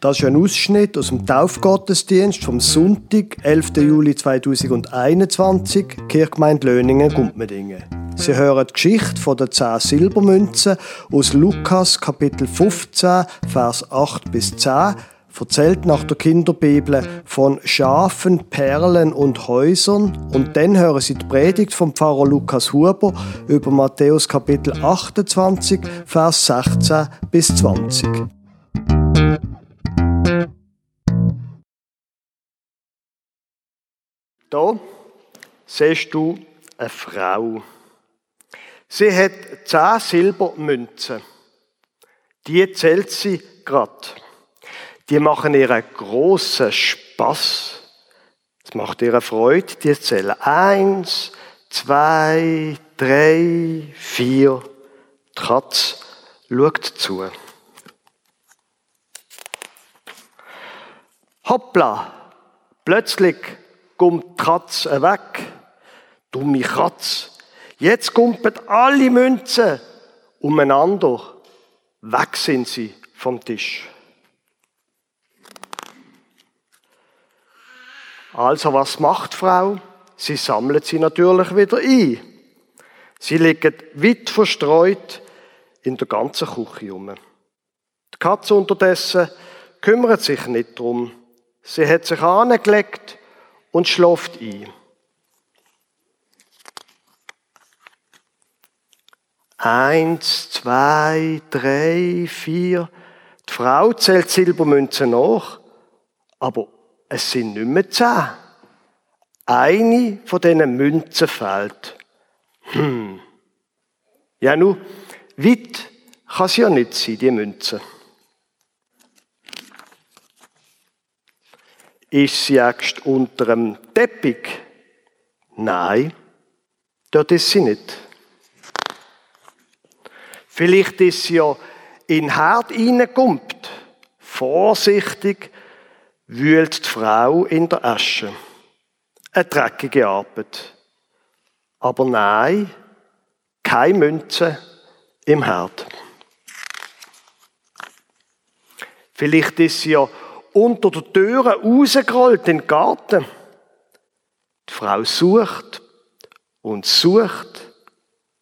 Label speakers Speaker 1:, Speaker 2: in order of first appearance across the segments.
Speaker 1: Das ist ein Ausschnitt aus dem Taufgottesdienst vom Sonntag, 11. Juli 2021, Kirchgemeinde Löningen, Gumpmedingen. Sie hören die Geschichte von den zehn Silbermünzen aus Lukas Kapitel 15, Vers 8 bis 10, erzählt nach der Kinderbibel von Schafen, Perlen und Häusern. Und dann hören Sie die Predigt vom Pfarrer Lukas Huber über Matthäus Kapitel 28, Vers 16 bis 20. Da siehst du eine Frau. Sie hat zehn Silbermünzen. Die zählt sie grad. Die machen ihr einen grossen Spass. Es macht ihr Freude. Die zählen eins, zwei, drei, vier. Die Katze schaut zu. Hoppla! Plötzlich kommt die Katze weg. Dumme Katze. Jetzt kumpen alle Münzen umeinander. Weg sind sie vom Tisch. Also was macht die Frau? Sie sammelt sie natürlich wieder ein. Sie liegen weit verstreut in der ganzen Küche um. Die Katze unterdessen kümmert sich nicht drum. Sie hat sich angelegt und schläft ein. Eins, zwei, drei, vier. Die Frau zählt Silbermünzen nach, aber es sind nicht mehr zehn. Eine von diesen Münzen fehlt. Hm. Ja, nu, weit kann sie ja nicht sein, die Münze. Ist sie jetzt unter dem Teppich? Nein, dort ist sie nicht. Vielleicht ist sie ja in den Herd reingekumpelt. Vorsichtig wühlt die Frau in der Asche. Eine dreckige Arbeit. Aber nein, keine Münze im Herd. Vielleicht ist sie ja unter der Türe rausgerollt in den Garten. Die Frau sucht und sucht,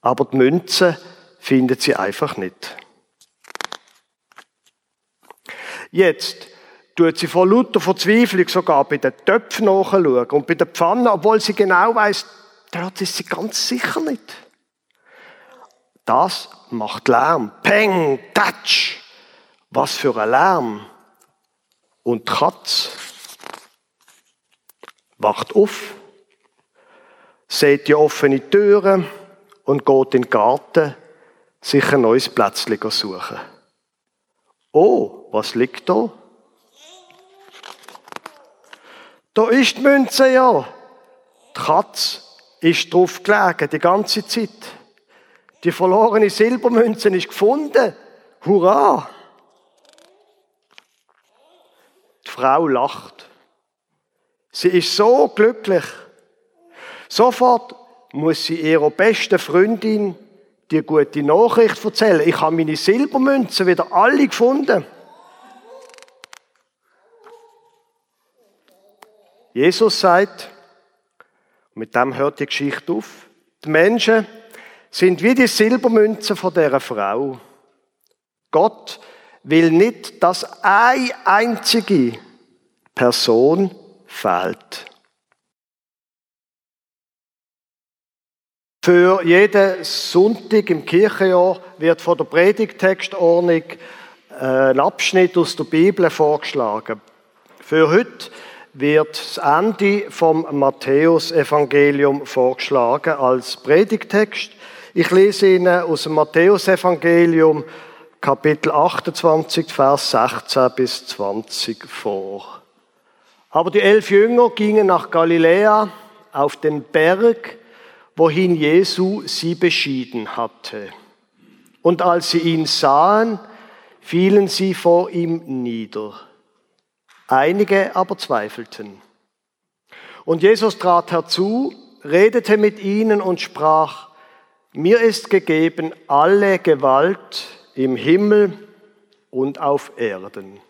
Speaker 1: aber die Münze findet sie einfach nicht. Jetzt tut sie vor lauter Verzweiflung sogar bei den Töpfen nachschauen und bei den Pfannen, obwohl sie genau weiß, dort ist sie ganz sicher nicht. Das macht Lärm. Peng, Tatsch. Was für ein Lärm. Und die Katze wacht auf, sieht die offene Türen und geht in den Garten, sich ein neues Plätzchen suchen. Oh, was liegt da? Da ist die Münze ja. Die Katze ist drauf gelegen, die ganze Zeit. Die verlorene Silbermünze ist gefunden. Hurra! Die Frau lacht. Sie ist so glücklich. Sofort muss sie ihrer besten Freundin die gute Nachricht erzählen. Ich habe meine Silbermünzen wieder alle gefunden. Jesus sagt, mit dem hört die Geschichte auf, die Menschen sind wie die Silbermünzen von der Frau. Gott will nicht, dass eine einzige Person fehlt. Für jeden Sonntag im Kirchenjahr wird von der Predigtextordnung äh, ein Abschnitt aus der Bibel vorgeschlagen. Für heute wird das Ende vom Matthäusevangelium vorgeschlagen als Predigtext. Ich lese Ihnen aus dem Matthäusevangelium Kapitel 28, Vers 16 bis 20 vor. Aber die elf Jünger gingen nach Galiläa auf den Berg, wohin Jesu sie beschieden hatte. Und als sie ihn sahen, fielen sie vor ihm nieder. Einige aber zweifelten. Und Jesus trat herzu, redete mit ihnen und sprach, mir ist gegeben alle Gewalt im Himmel und auf Erden.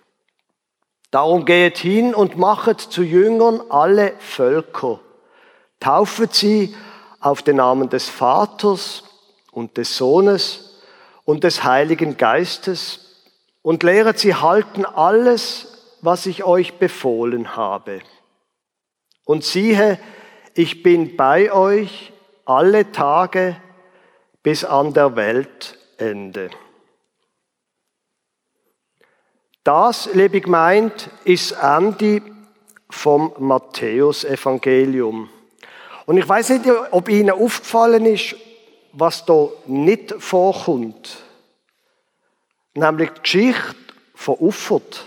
Speaker 1: Darum geht hin und machet zu Jüngern alle Völker. Taufet sie auf den Namen des Vaters und des Sohnes und des Heiligen Geistes und lehret sie halten alles, was ich euch befohlen habe. Und siehe, ich bin bei euch alle Tage bis an der Weltende. Das, liebe gemeint, ist Ende vom Matthäus-Evangelium. Und ich weiß nicht, ob Ihnen aufgefallen ist, was da nicht vorkommt. Nämlich die Geschichte von Uffert.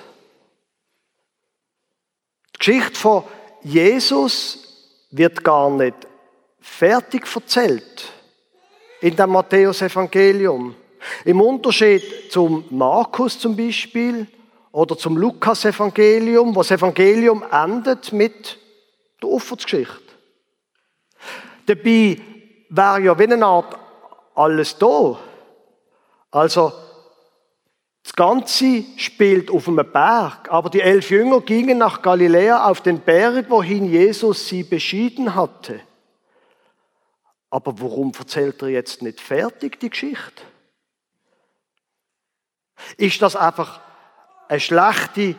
Speaker 1: Die Geschichte von Jesus wird gar nicht fertig erzählt in dem Matthäus-Evangelium. Im Unterschied zum Markus zum Beispiel oder zum Lukas-Evangelium, wo das Evangelium endet mit der Opfergeschichte. Dabei wäre ja wie eine Art alles da. Also, das Ganze spielt auf einem Berg, aber die elf Jünger gingen nach Galiläa auf den Berg, wohin Jesus sie beschieden hatte. Aber warum erzählt er jetzt nicht fertig die Geschichte? Ist das einfach eine schlechte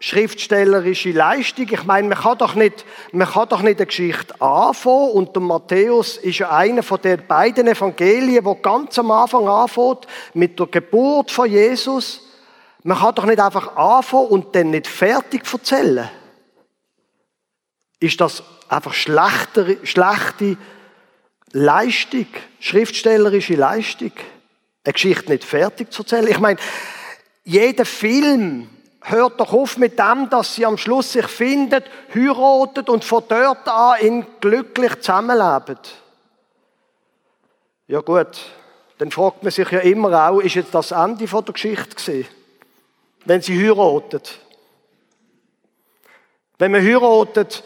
Speaker 1: schriftstellerische Leistung. Ich meine, man kann doch nicht, man kann doch nicht eine Geschichte anfangen und der Matthäus ist ja einer von den beiden Evangelien, wo ganz am Anfang anfängt mit der Geburt von Jesus. Man kann doch nicht einfach anfangen und dann nicht fertig erzählen. Ist das einfach schlechte, schlechte Leistung, schriftstellerische Leistung, eine Geschichte nicht fertig zu erzählen? Ich meine, jeder Film, hört doch auf mit dem, dass sie am Schluss sich findet, heiratet und von dort an in glücklich zusammenleben. Ja gut, dann fragt man sich ja immer auch, ist jetzt das Ende von der Geschichte gewesen, wenn sie heiratet? Wenn man heiratet,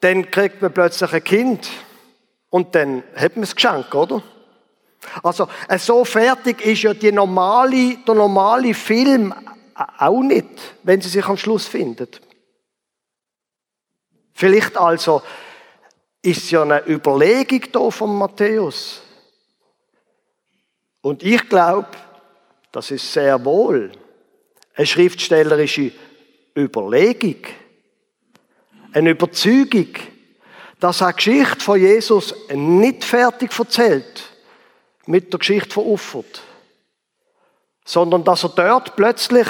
Speaker 1: dann kriegt man plötzlich ein Kind und dann hat man das Geschenk, oder? Also, so fertig ist ja die normale, der normale Film auch nicht, wenn sie sich am Schluss findet. Vielleicht also ist ja eine Überlegung da von Matthäus. Und ich glaube, das ist sehr wohl eine schriftstellerische Überlegung, eine Überzeugung, dass eine Geschichte von Jesus nicht fertig erzählt mit der Geschichte von Uffert sondern dass er dort plötzlich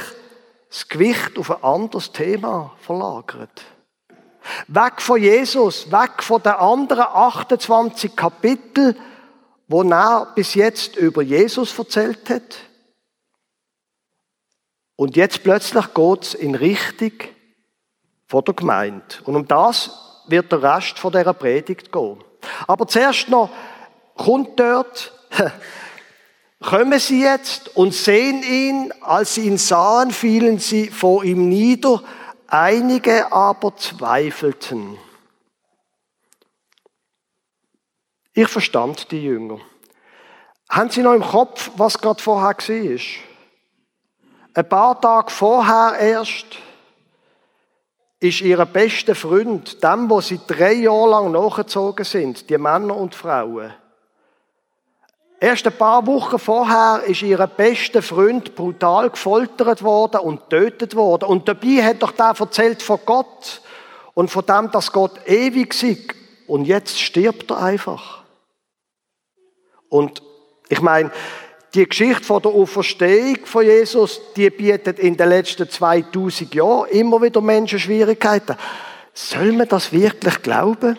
Speaker 1: das Gewicht auf ein anderes Thema verlagert. Weg von Jesus, weg von den anderen 28 Kapitel, wo er bis jetzt über Jesus erzählt hat. Und jetzt plötzlich geht es in Richtung von der Gemeinde. Und um das wird der Rest von dieser Predigt gehen. Aber zuerst noch kommt dort Kommen sie jetzt und sehen ihn, als sie ihn sahen, fielen sie vor ihm nieder, einige aber zweifelten. Ich verstand die Jünger. Haben Sie noch im Kopf, was gerade vorher war? Ein paar Tage vorher erst ist ihr bester Freund, dem, wo sie drei Jahre lang nachgezogen sind, die Männer und Frauen, Erst ein paar Wochen vorher ist ihr bester Freund brutal gefoltert worden und tötet worden. Und dabei hat doch der erzählt von Gott und von dem, dass Gott ewig ist. Und jetzt stirbt er einfach. Und ich meine, die Geschichte von der Auferstehung von Jesus, die bietet in den letzten 2000 Jahren immer wieder Menschen Schwierigkeiten. Soll man das wirklich glauben?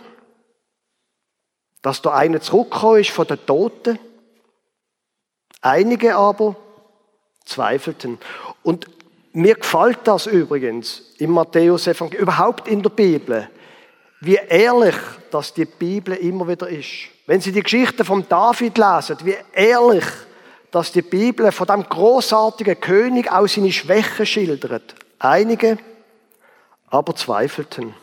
Speaker 1: Dass da einer zurückgekommen ist von den Toten? Einige aber zweifelten. Und mir gefällt das übrigens im Matthäus-Evangelium, überhaupt in der Bibel, wie ehrlich dass die Bibel immer wieder ist. Wenn Sie die Geschichte von David lesen, wie ehrlich dass die Bibel von dem großartigen König auch seine Schwäche schildert. Einige aber zweifelten.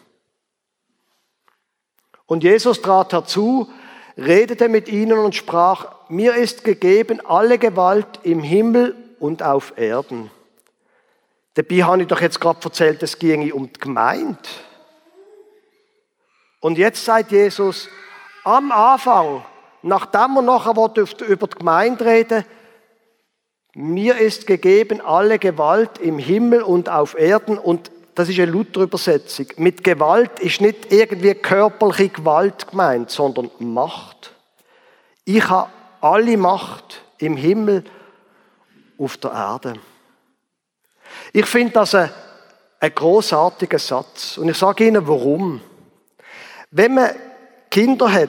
Speaker 1: Und Jesus trat herzu redete mit ihnen und sprach, mir ist gegeben alle Gewalt im Himmel und auf Erden. Dabei habe ich doch jetzt gerade erzählt, es ginge um die Gemeinde. Und jetzt sagt Jesus, am Anfang, nachdem wir nachher über die Gemeinde reden, mir ist gegeben alle Gewalt im Himmel und auf Erden und das ist eine Luther-Übersetzung. Mit Gewalt ist nicht irgendwie körperliche Gewalt gemeint, sondern Macht. Ich habe alle Macht im Himmel auf der Erde. Ich finde das ein, ein großartiger Satz. Und ich sage Ihnen, warum. Wenn man Kinder hat,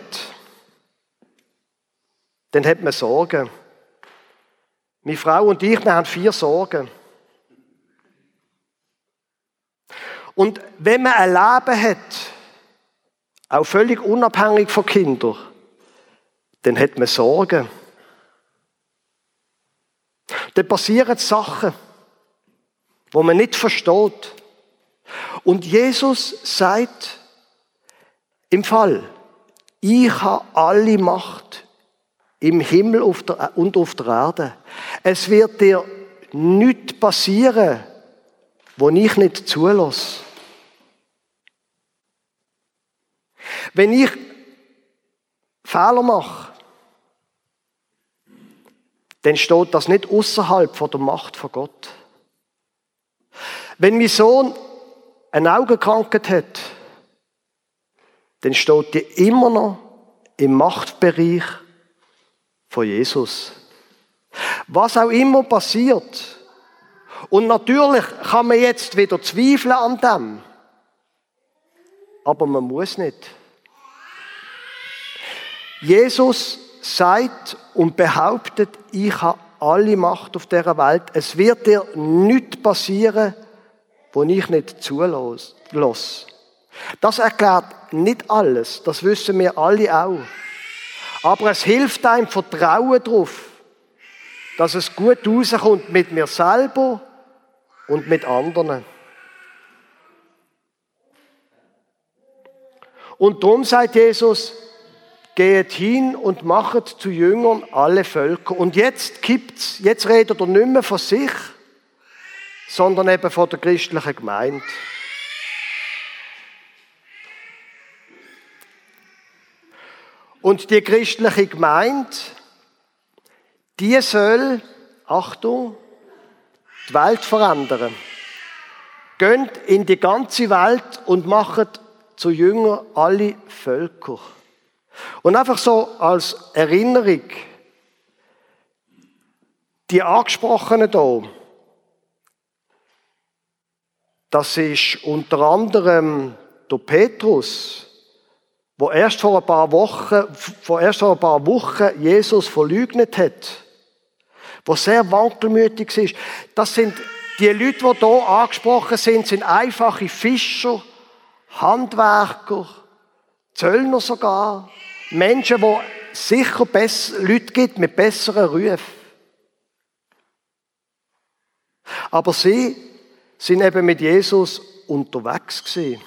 Speaker 1: dann hat man Sorgen. Meine Frau und ich, wir haben vier Sorgen. Und wenn man ein Leben hat, auch völlig unabhängig von Kindern, dann hat man Sorgen. Dann passieren Sachen, wo man nicht versteht. Und Jesus sagt im Fall, ich habe alle Macht im Himmel und auf der Erde. Es wird dir nichts passieren, wo ich nicht zulasse. Wenn ich Fehler mache, dann steht das nicht außerhalb von der Macht von Gott. Wenn mein Sohn eine Augenkrankheit hat, dann steht die immer noch im Machtbereich von Jesus. Was auch immer passiert, und natürlich kann man jetzt wieder zweifeln an dem. Aber man muss nicht. Jesus sagt und behauptet, ich habe alle Macht auf dieser Welt. Es wird dir nichts passieren, wo ich nicht zulasse. Das erklärt nicht alles, das wissen wir alle auch. Aber es hilft einem Vertrauen darauf, dass es gut rauskommt mit mir selber und mit anderen. Und darum sagt Jesus, geht hin und machet zu Jüngern alle Völker. Und jetzt gibt's, jetzt redet er nicht mehr von sich, sondern eben von der christlichen Gemeinde. Und die christliche Gemeinde, die soll, Achtung, die Welt verändern. Geht in die ganze Welt und macht zu Jünger alle Völker. Und einfach so als Erinnerung, die Angesprochenen hier, das ist unter anderem der Petrus, wo erst vor ein paar Wochen, vor erst vor ein paar Wochen Jesus verleugnet hat wo sehr wankelmütig ist. Das sind die Leute, die hier angesprochen sind, sind einfache Fischer, Handwerker, Zöllner sogar, Menschen, die sicher Leute gibt mit besseren Rufen. Aber sie sind eben mit Jesus unterwegs gewesen.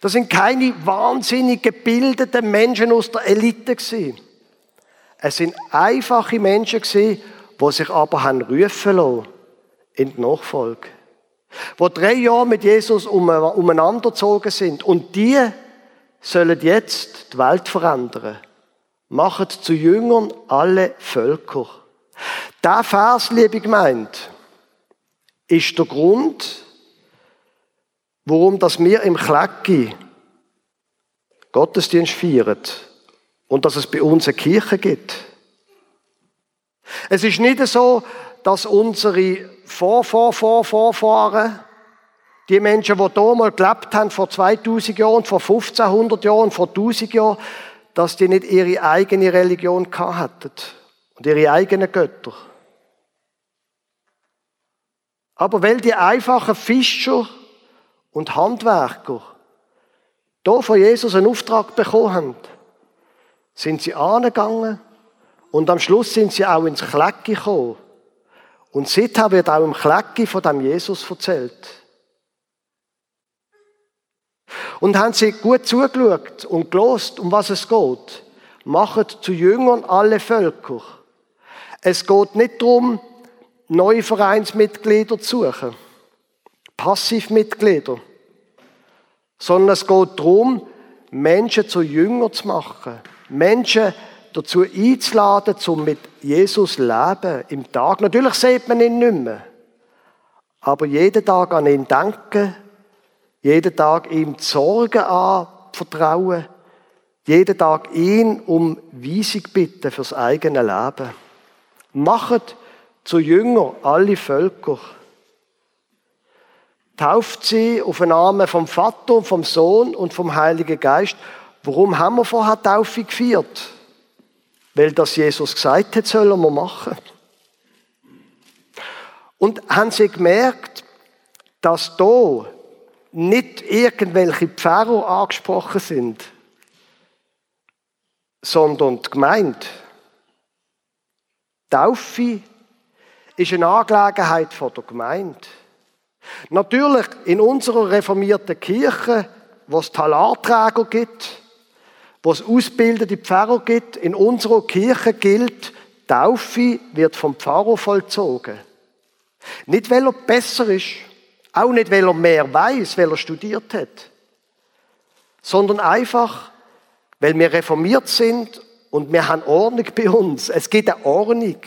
Speaker 1: Das sind keine wahnsinnig gebildeten Menschen aus der Elite gewesen. Es sind einfache Menschen gewesen, die sich aber haben rufen lassen in die Nachfolge. Die drei Jahre mit Jesus umeinander gezogen sind. Und die sollen jetzt die Welt verändern. Macht zu Jüngern alle Völker. Der Vers, liebe Gemeinde, ist der Grund, warum dass wir im Klecki Gottesdienst feiern und dass es bei uns eine Kirche gibt. Es ist nicht so, dass unsere Vor, Vor, Vor, Vorfahren, die Menschen, die mal gelebt haben, vor 2000 Jahren, vor 1500 Jahren, vor 1000 Jahren, dass die nicht ihre eigene Religion hatten und ihre eigenen Götter. Aber weil die einfachen Fischer und Handwerker hier von Jesus einen Auftrag bekommen haben, sind sie angegangen und am Schluss sind sie auch ins Klecki gekommen. Und seither wird auch im Klecki von dem Jesus erzählt. Und haben sie gut zugeschaut und gelost, um was es geht. Machet zu Jüngern alle Völker. Es geht nicht darum, neue Vereinsmitglieder zu suchen. Passivmitglieder, sondern es geht darum, Menschen zu Jünger zu machen, Menschen dazu einzuladen, um mit Jesus zu leben im Tag. Natürlich sieht man ihn nicht mehr, aber jeden Tag an ihn denken, jeden Tag ihm die Sorgen anvertrauen, jeden Tag ihn um Weisung bitten fürs eigene Leben. Macht zu Jünger alle Völker. Tauft sie auf den Namen vom Vater, vom Sohn und vom Heiligen Geist. Warum haben wir vorher Taufe gefeiert? Weil das Jesus gesagt hat, sollen wir machen. Und haben sie gemerkt, dass da nicht irgendwelche Pfarrer angesprochen sind, sondern die Gemeinde. Taufe ist eine Angelegenheit von der Gemeinde. Natürlich in unserer reformierten Kirche, wo es Talarträger gibt, wo es ausgebildete Pfarrer gibt, in unserer Kirche gilt, Taufe wird vom Pfarrer vollzogen. Nicht, weil er besser ist, auch nicht, weil er mehr weiß, weil er studiert hat, sondern einfach, weil wir reformiert sind und wir haben Ordnung bei uns. Es gibt eine Ordnung.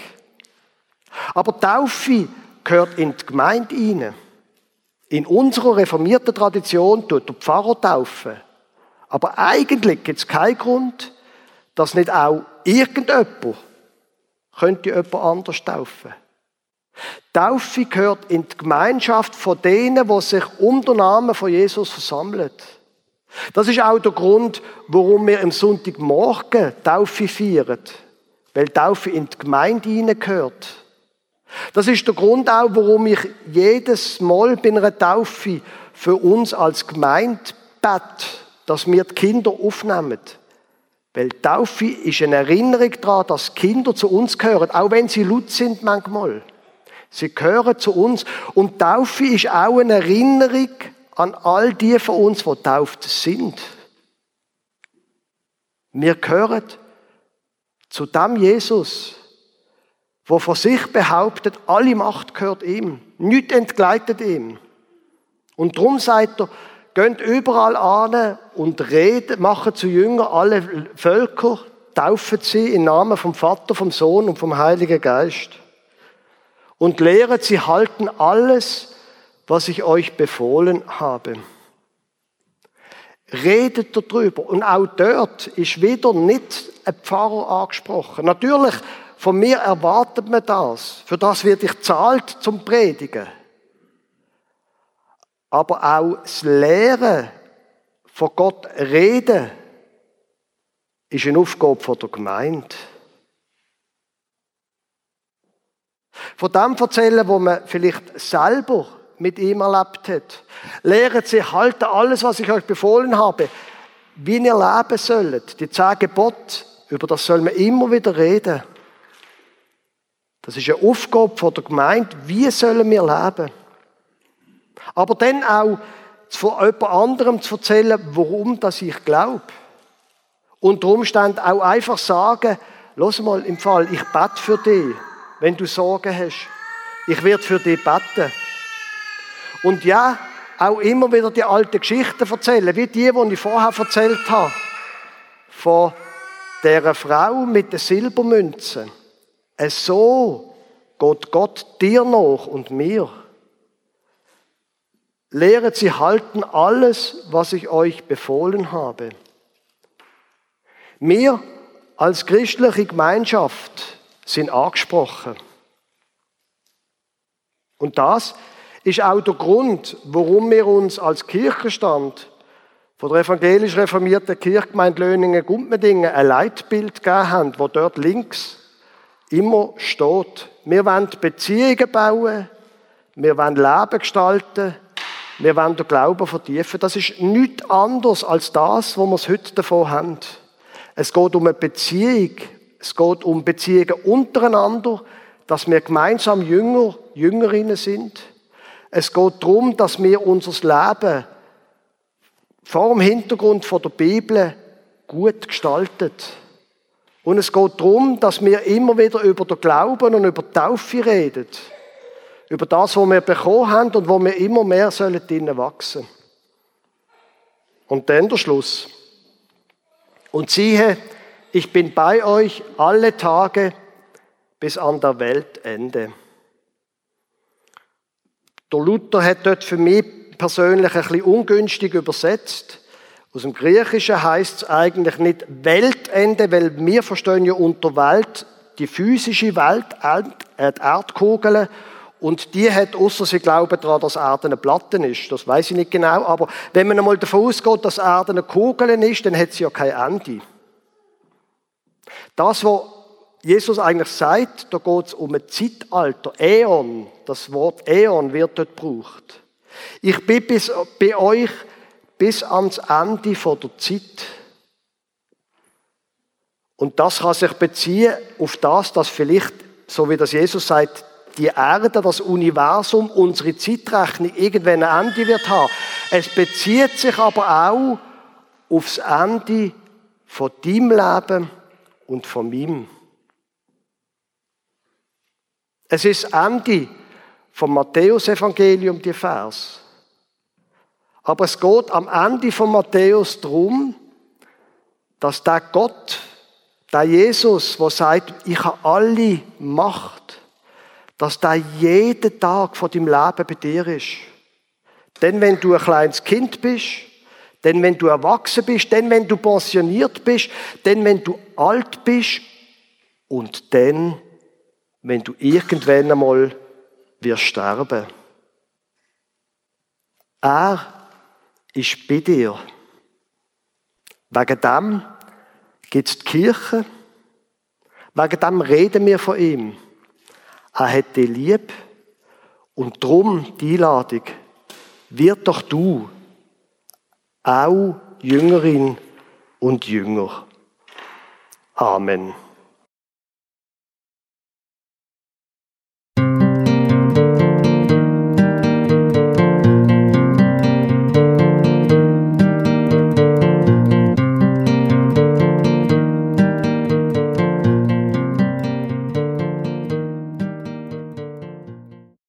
Speaker 1: Aber Taufe gehört in die Gemeinde hinein. In unserer reformierten Tradition tut der Pfarrer taufen. Aber eigentlich gibt es keinen Grund, dass nicht auch irgendjemand könnte jemand anders taufen. Taufe gehört in die Gemeinschaft von denen, die sich um den Namen von Jesus versammeln. Das ist auch der Grund, warum wir am Sonntagmorgen Taufe feiern. Weil Taufe in die Gemeinde hineingehört. Das ist der Grund auch, warum ich jedes Mal bei einer Taufe für uns als Gemeinde bete, dass wir die Kinder aufnehmen. Weil Taufe ist eine Erinnerung daran, dass Kinder zu uns gehören, auch wenn sie laut sind manchmal. Sie gehören zu uns. Und Taufe ist auch eine Erinnerung an all die von uns, die tauft sind. Wir gehören zu dem Jesus, wo von sich behauptet, alle Macht gehört ihm, nichts entgleitet ihm. Und darum sagt er, geht überall an und redet, machen zu Jünger alle Völker, taufen sie im Namen vom Vater, vom Sohn und vom Heiligen Geist. Und lehret sie halten alles, was ich euch befohlen habe. Redet darüber. Und auch dort ist wieder nicht ein Pfarrer angesprochen. Natürlich von mir erwartet man das. Für das wird ich zahlt zum Predigen. Aber auch das Lehren von Gott reden ist eine Aufgabe der Gemeinde. Von dem erzählen, wo man vielleicht selber mit ihm erlebt hat. Lehren Sie, halten alles, was ich euch befohlen habe, wie ihr leben sollt. Die zehn Gebote, über das soll man immer wieder reden. Das ist eine Aufgabe von der Gemeinde. Wie sollen wir leben? Aber dann auch von jemand anderem zu erzählen, warum das ich glaube. Unter Umständen auch einfach sagen, los mal im Fall, ich bete für dich, wenn du Sorgen hast. Ich werde für dich beten. Und ja, auch immer wieder die alten Geschichten erzählen, wie die, die ich vorher erzählt habe. Von der Frau mit den Silbermünzen. So geht Gott dir noch und mir. Lehret sie halten alles, was ich euch befohlen habe. Wir als christliche Gemeinschaft sind angesprochen. Und das ist auch der Grund, warum wir uns als Kirchenstand von der evangelisch reformierten Kirchgemeinde Löningen-Gumpmendingen ein Leitbild gegeben haben, wo dort links immer steht. Wir wollen Beziehungen bauen, wir wollen Leben gestalten, wir wollen den Glauben vertiefen. Das ist nichts anderes als das, was wir heute davon haben. Es geht um eine Beziehung, es geht um Beziehungen untereinander, dass wir gemeinsam Jünger, Jüngerinnen sind. Es geht darum, dass wir unser Leben vor dem Hintergrund der Bibel gut gestaltet. Und es geht darum, dass wir immer wieder über den Glauben und über die Taufe reden. Über das, was wir bekommen haben und wo wir immer mehr sollen drinnen wachsen. Und dann der Schluss. Und siehe, ich bin bei euch alle Tage bis an der Weltende. Der Luther hat dort für mich persönlich ein bisschen ungünstig übersetzt. Aus dem Griechischen heißt es eigentlich nicht Weltende, weil wir verstehen ja unter Welt die physische Welt, äh, die Erdkugel, und die hat, außer sie glauben daran, dass Erde eine Platte ist. Das weiß ich nicht genau. Aber wenn man einmal davon ausgeht, dass Erde eine Kugel ist, dann hat sie ja kein Ende. Das, was Jesus eigentlich sagt, da geht es um ein Zeitalter, Äon. Das Wort Äon wird dort gebraucht. Ich bin bis, bei euch bis ans Ende von der Zeit. Und das kann sich beziehen auf das, dass vielleicht, so wie das Jesus sagt, die Erde, das Universum, unsere Zeitrechnung irgendwann ein Ende wird haben. Es bezieht sich aber auch aufs Ende von deinem Leben und von meinem. Es ist Ende vom Matthäusevangelium, die Vers. Aber es geht am Ende von Matthäus darum, dass der Gott, der Jesus, der sagt, ich habe alle Macht, dass der jeden Tag von deinem Leben bei dir ist. Denn wenn du ein kleines Kind bist, denn wenn du erwachsen bist, denn wenn du pensioniert bist, denn wenn du alt bist und dann, wenn du irgendwann einmal wirst sterben. Er ist bei dir. Wegen dem gibt es die Kirche. Wegen dem reden wir von ihm. Er hat dich lieb. Und drum die Einladung. Wird doch du auch Jüngerin und Jünger. Amen.